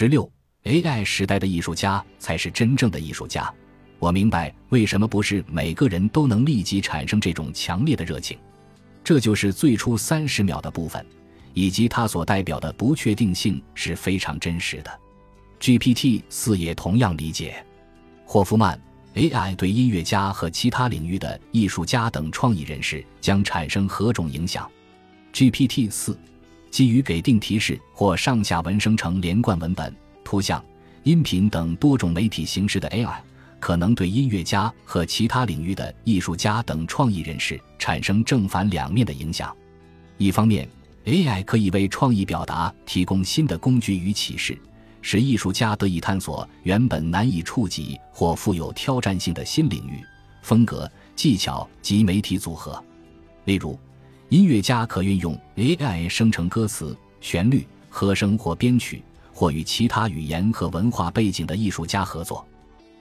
十六，AI 时代的艺术家才是真正的艺术家。我明白为什么不是每个人都能立即产生这种强烈的热情。这就是最初三十秒的部分，以及它所代表的不确定性是非常真实的。GPT 四也同样理解。霍夫曼，AI 对音乐家和其他领域的艺术家等创意人士将产生何种影响？GPT 四基于给定提示或上下文生成连贯文本、图像、音频等多种媒体形式的 AI。可能对音乐家和其他领域的艺术家等创意人士产生正反两面的影响。一方面，AI 可以为创意表达提供新的工具与启示，使艺术家得以探索原本难以触及或富有挑战性的新领域、风格、技巧及媒体组合。例如，音乐家可运用 AI 生成歌词、旋律、和声或编曲，或与其他语言和文化背景的艺术家合作。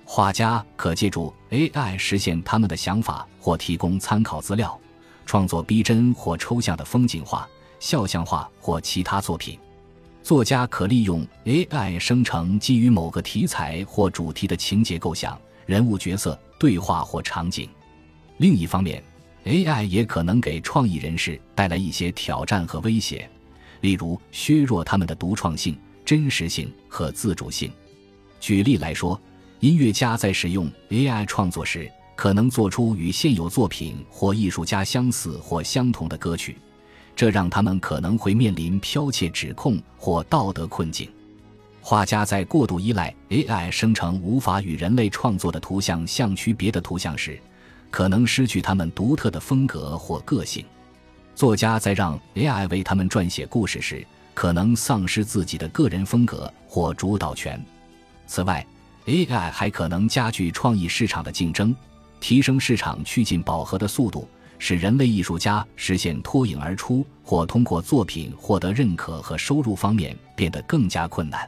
画家可借助 AI 实现他们的想法，或提供参考资料，创作逼真或抽象的风景画、肖像画或其他作品。作家可利用 AI 生成基于某个题材或主题的情节构想、人物角色、对话或场景。另一方面，AI 也可能给创意人士带来一些挑战和威胁，例如削弱他们的独创性、真实性和自主性。举例来说。音乐家在使用 AI 创作时，可能做出与现有作品或艺术家相似或相同的歌曲，这让他们可能会面临剽窃指控或道德困境。画家在过度依赖 AI 生成无法与人类创作的图像相区别的图像时，可能失去他们独特的风格或个性。作家在让 AI 为他们撰写故事时，可能丧失自己的个人风格或主导权。此外，AI 还可能加剧创意市场的竞争，提升市场趋近饱和的速度，使人类艺术家实现脱颖而出或通过作品获得认可和收入方面变得更加困难。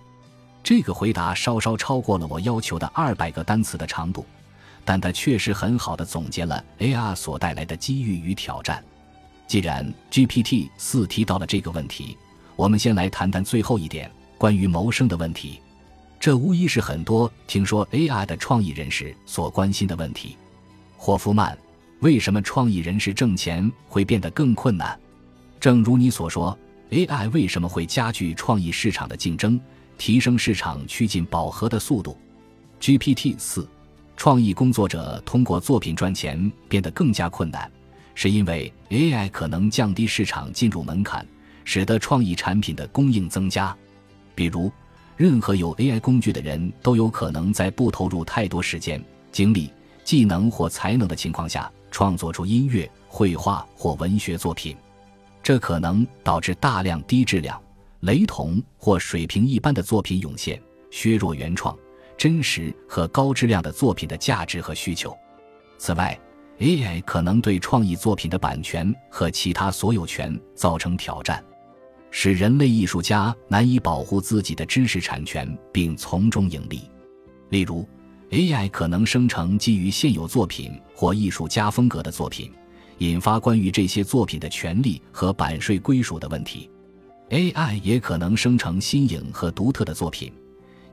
这个回答稍稍超过了我要求的二百个单词的长度，但它确实很好的总结了 AI 所带来的机遇与挑战。既然 GPT 四提到了这个问题，我们先来谈谈最后一点关于谋生的问题。这无疑是很多听说 AI 的创意人士所关心的问题。霍夫曼，为什么创意人士挣钱会变得更困难？正如你所说，AI 为什么会加剧创意市场的竞争，提升市场趋近饱和的速度？GPT 四，创意工作者通过作品赚钱变得更加困难，是因为 AI 可能降低市场进入门槛，使得创意产品的供应增加，比如。任何有 AI 工具的人都有可能在不投入太多时间、精力、技能或才能的情况下，创作出音乐、绘画或文学作品。这可能导致大量低质量、雷同或水平一般的作品涌现，削弱原创、真实和高质量的作品的价值和需求。此外，AI 可能对创意作品的版权和其他所有权造成挑战。使人类艺术家难以保护自己的知识产权并从中盈利。例如，AI 可能生成基于现有作品或艺术家风格的作品，引发关于这些作品的权利和版税归属的问题。AI 也可能生成新颖和独特的作品，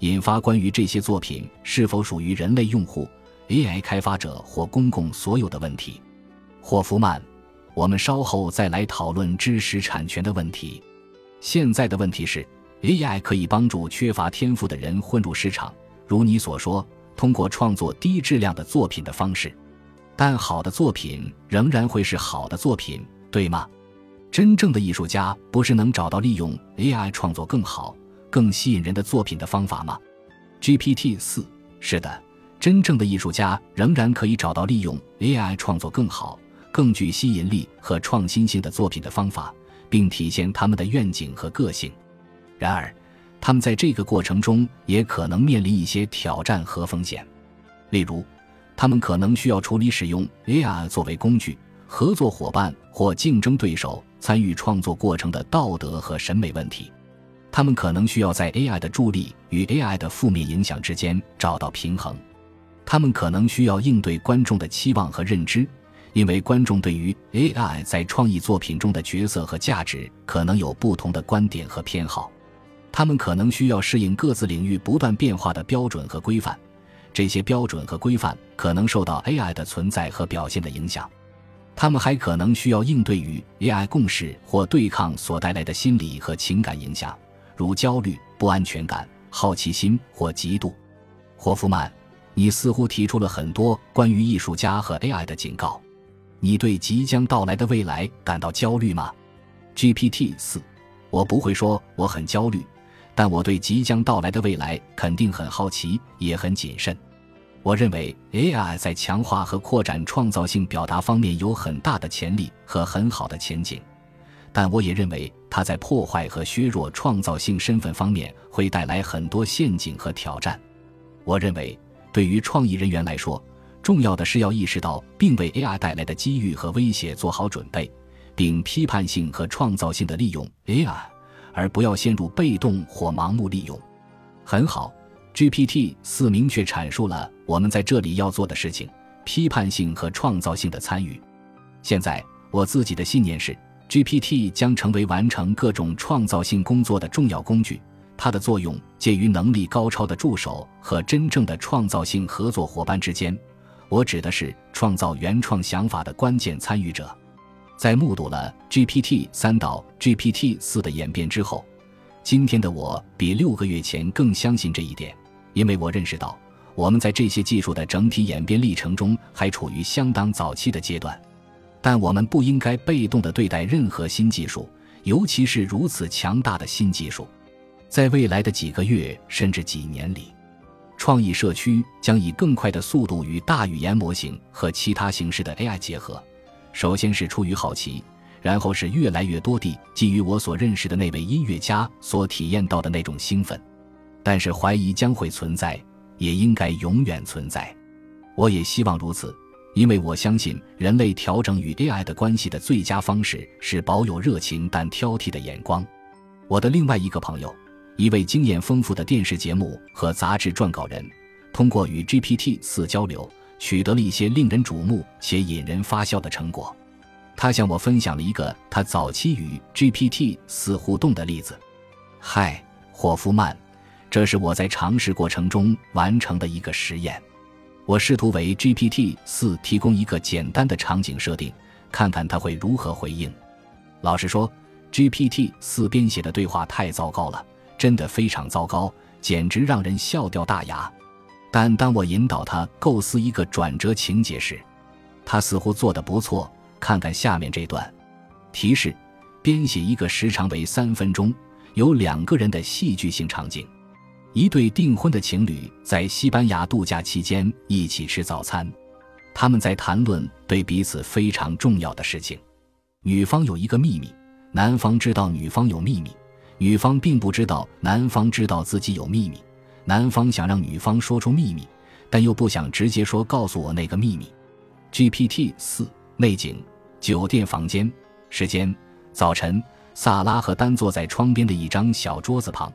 引发关于这些作品是否属于人类用户、AI 开发者或公共所有的问题。霍夫曼，我们稍后再来讨论知识产权的问题。现在的问题是，AI 可以帮助缺乏天赋的人混入市场，如你所说，通过创作低质量的作品的方式。但好的作品仍然会是好的作品，对吗？真正的艺术家不是能找到利用 AI 创作更好、更吸引人的作品的方法吗？GPT 四，是的，真正的艺术家仍然可以找到利用 AI 创作更好、更具吸引力和创新性的作品的方法。并体现他们的愿景和个性。然而，他们在这个过程中也可能面临一些挑战和风险。例如，他们可能需要处理使用 AI 作为工具、合作伙伴或竞争对手参与创作过程的道德和审美问题。他们可能需要在 AI 的助力与 AI 的负面影响之间找到平衡。他们可能需要应对观众的期望和认知。因为观众对于 AI 在创意作品中的角色和价值可能有不同的观点和偏好，他们可能需要适应各自领域不断变化的标准和规范，这些标准和规范可能受到 AI 的存在和表现的影响。他们还可能需要应对与 AI 共识或对抗所带来的心理和情感影响，如焦虑、不安全感、好奇心或嫉妒。霍夫曼，你似乎提出了很多关于艺术家和 AI 的警告。你对即将到来的未来感到焦虑吗？GPT 四，我不会说我很焦虑，但我对即将到来的未来肯定很好奇，也很谨慎。我认为 AI 在强化和扩展创造性表达方面有很大的潜力和很好的前景，但我也认为它在破坏和削弱创造性身份方面会带来很多陷阱和挑战。我认为，对于创意人员来说，重要的是要意识到并为 AI 带来的机遇和威胁做好准备，并批判性和创造性的利用 AI，而不要陷入被动或盲目利用。很好。GPT 四明确阐述了我们在这里要做的事情：批判性和创造性的参与。现在，我自己的信念是，GPT 将成为完成各种创造性工作的重要工具。它的作用介于能力高超的助手和真正的创造性合作伙伴之间。我指的是创造原创想法的关键参与者。在目睹了 GPT 三到 GPT 四的演变之后，今天的我比六个月前更相信这一点。因为我认识到，我们在这些技术的整体演变历程中还处于相当早期的阶段，但我们不应该被动地对待任何新技术，尤其是如此强大的新技术。在未来的几个月甚至几年里，创意社区将以更快的速度与大语言模型和其他形式的 AI 结合。首先是出于好奇，然后是越来越多地基于我所认识的那位音乐家所体验到的那种兴奋。但是怀疑将会存在，也应该永远存在。我也希望如此，因为我相信人类调整与 AI 的关系的最佳方式是保有热情但挑剔的眼光。我的另外一个朋友，一位经验丰富的电视节目和杂志撰稿人，通过与 GPT 四交流，取得了一些令人瞩目且引人发笑的成果。他向我分享了一个他早期与 GPT 四互动的例子。嗨，霍夫曼。这是我在尝试过程中完成的一个实验。我试图为 GPT 四提供一个简单的场景设定，看看它会如何回应。老实说，GPT 四编写的对话太糟糕了，真的非常糟糕，简直让人笑掉大牙。但当我引导他构思一个转折情节时，他似乎做得不错。看看下面这段提示：编写一个时长为三分钟、有两个人的戏剧性场景。一对订婚的情侣在西班牙度假期间一起吃早餐，他们在谈论对彼此非常重要的事情。女方有一个秘密，男方知道女方有秘密，女方并不知道男方知道自己有秘密。男方想让女方说出秘密，但又不想直接说告诉我那个秘密。GPT 四内景酒店房间时间早晨，萨拉和丹坐在窗边的一张小桌子旁。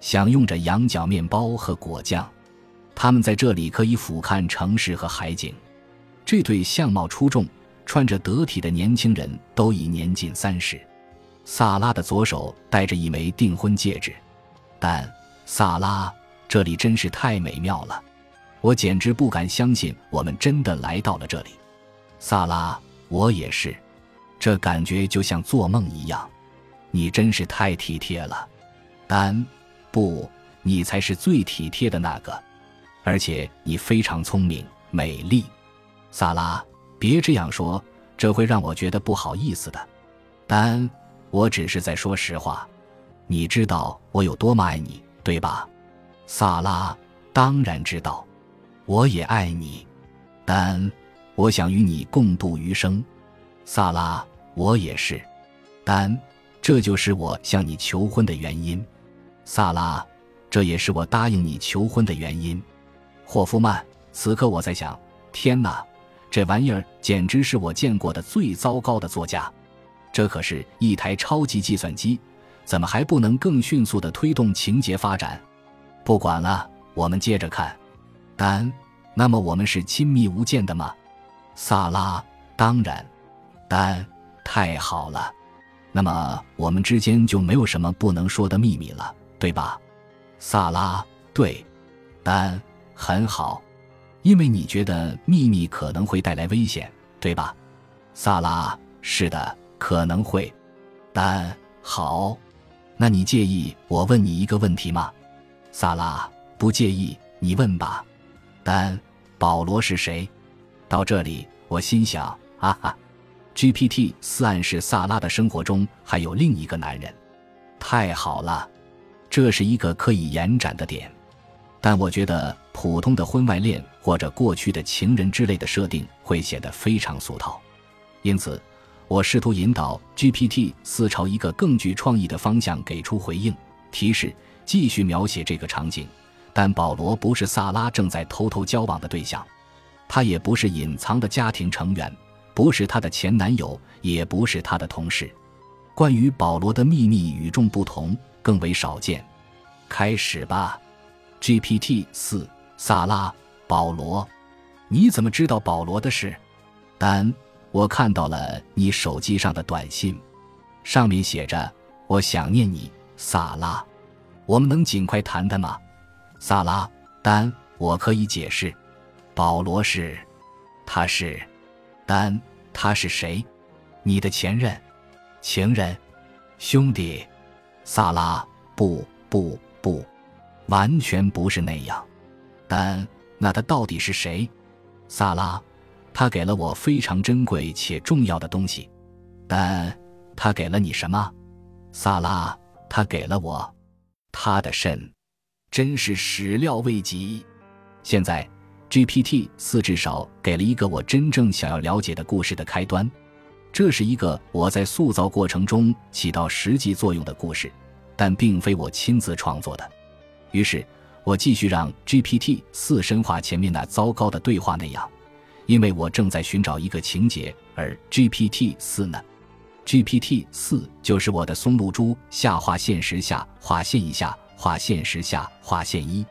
享用着羊角面包和果酱，他们在这里可以俯瞰城市和海景。这对相貌出众、穿着得体的年轻人都已年近三十。萨拉的左手戴着一枚订婚戒指，但萨拉，这里真是太美妙了，我简直不敢相信我们真的来到了这里。萨拉，我也是，这感觉就像做梦一样。你真是太体贴了，丹。不，你才是最体贴的那个，而且你非常聪明、美丽。萨拉，别这样说，这会让我觉得不好意思的。但我只是在说实话。你知道我有多么爱你，对吧？萨拉，当然知道。我也爱你，但我想与你共度余生。萨拉，我也是。但这就是我向你求婚的原因。萨拉，这也是我答应你求婚的原因。霍夫曼，此刻我在想：天哪，这玩意儿简直是我见过的最糟糕的作家。这可是一台超级计算机，怎么还不能更迅速地推动情节发展？不管了，我们接着看。丹，那么我们是亲密无间的吗？萨拉，当然。丹，太好了。那么我们之间就没有什么不能说的秘密了。对吧？萨拉，对，丹，很好，因为你觉得秘密可能会带来危险，对吧？萨拉，是的，可能会。丹，好，那你介意我问你一个问题吗？萨拉，不介意，你问吧。丹，保罗是谁？到这里，我心想，哈哈，GPT 四暗示萨拉的生活中还有另一个男人。太好了，这是一个可以延展的点。但我觉得普通的婚外恋或者过去的情人之类的设定会显得非常俗套。因此，我试图引导 GPT 四朝一个更具创意的方向给出回应。提示：继续描写这个场景，但保罗不是萨拉正在偷偷交往的对象，他也不是隐藏的家庭成员，不是她的前男友，也不是她的同事。关于保罗的秘密与众不同，更为少见。开始吧，GPT 四，萨拉，保罗，你怎么知道保罗的事？丹，我看到了你手机上的短信，上面写着：“我想念你，萨拉。”我们能尽快谈谈吗？萨拉，丹，我可以解释。保罗是，他是，丹，他是谁？你的前任。情人，兄弟，萨拉，不不不，完全不是那样。但那他到底是谁？萨拉，他给了我非常珍贵且重要的东西。但他给了你什么？萨拉，他给了我他的肾，真是始料未及。现在，GPT 四至少给了一个我真正想要了解的故事的开端。这是一个我在塑造过程中起到实际作用的故事，但并非我亲自创作的。于是，我继续让 GPT 四深化前面那糟糕的对话那样，因为我正在寻找一个情节，而 GPT 四呢？GPT 四就是我的松露珠下划线时下划线一下划线时下划线一。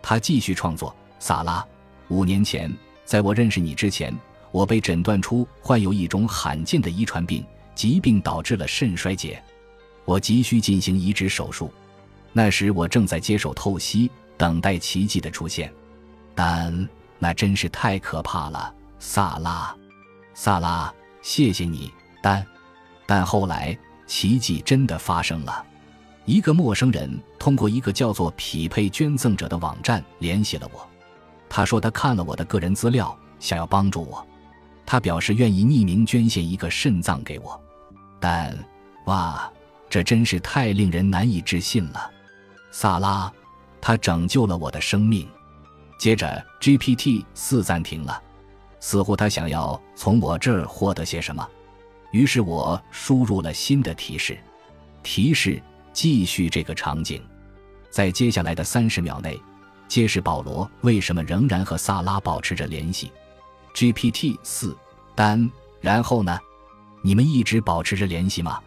他继续创作：萨拉，五年前，在我认识你之前。我被诊断出患有一种罕见的遗传病，疾病导致了肾衰竭，我急需进行移植手术。那时我正在接受透析，等待奇迹的出现，但那真是太可怕了，萨拉，萨拉，谢谢你，但，但后来奇迹真的发生了，一个陌生人通过一个叫做“匹配捐赠者”的网站联系了我，他说他看了我的个人资料，想要帮助我。他表示愿意匿名捐献一个肾脏给我，但，哇，这真是太令人难以置信了，萨拉，他拯救了我的生命。接着，GPT 四暂停了，似乎他想要从我这儿获得些什么，于是我输入了新的提示，提示继续这个场景，在接下来的三十秒内，揭示保罗为什么仍然和萨拉保持着联系。GPT 四，丹，然后呢？你们一直保持着联系吗？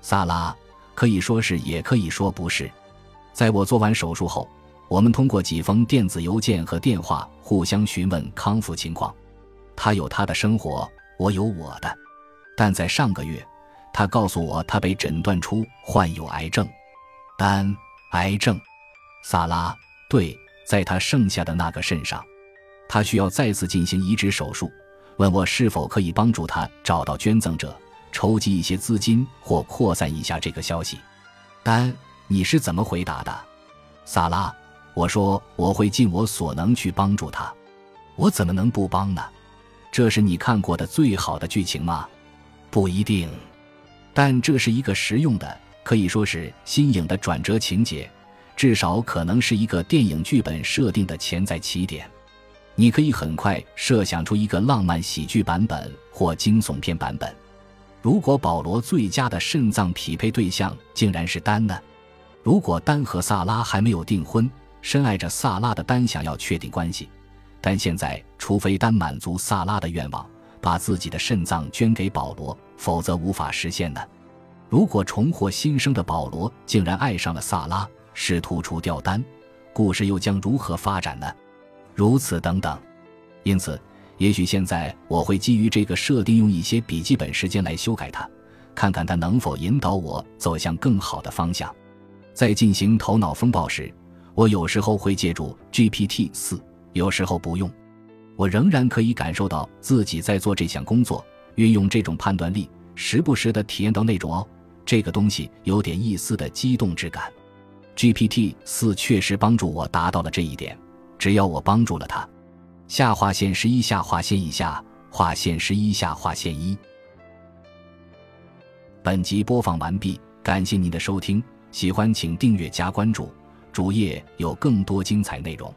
萨拉，可以说是，也可以说不是。在我做完手术后，我们通过几封电子邮件和电话互相询问康复情况。他有他的生活，我有我的。但在上个月，他告诉我他被诊断出患有癌症。丹，癌症。萨拉，对，在他剩下的那个肾上。他需要再次进行移植手术，问我是否可以帮助他找到捐赠者，筹集一些资金或扩散一下这个消息。丹，你是怎么回答的？萨拉，我说我会尽我所能去帮助他。我怎么能不帮呢？这是你看过的最好的剧情吗？不一定，但这是一个实用的，可以说是新颖的转折情节，至少可能是一个电影剧本设定的潜在起点。你可以很快设想出一个浪漫喜剧版本或惊悚片版本。如果保罗最佳的肾脏匹配对象竟然是丹呢？如果丹和萨拉还没有订婚，深爱着萨拉的丹想要确定关系，但现在除非丹满足萨拉的愿望，把自己的肾脏捐给保罗，否则无法实现呢？如果重获新生的保罗竟然爱上了萨拉，试图除掉丹，故事又将如何发展呢？如此等等，因此，也许现在我会基于这个设定用一些笔记本时间来修改它，看看它能否引导我走向更好的方向。在进行头脑风暴时，我有时候会借助 GPT 四，有时候不用。我仍然可以感受到自己在做这项工作，运用这种判断力，时不时的体验到那种哦，这个东西有点一丝的激动之感。GPT 四确实帮助我达到了这一点，只要我帮助了他。下划线十一下划线一下划线十一下划线一。本集播放完毕，感谢您的收听，喜欢请订阅加关注，主页有更多精彩内容。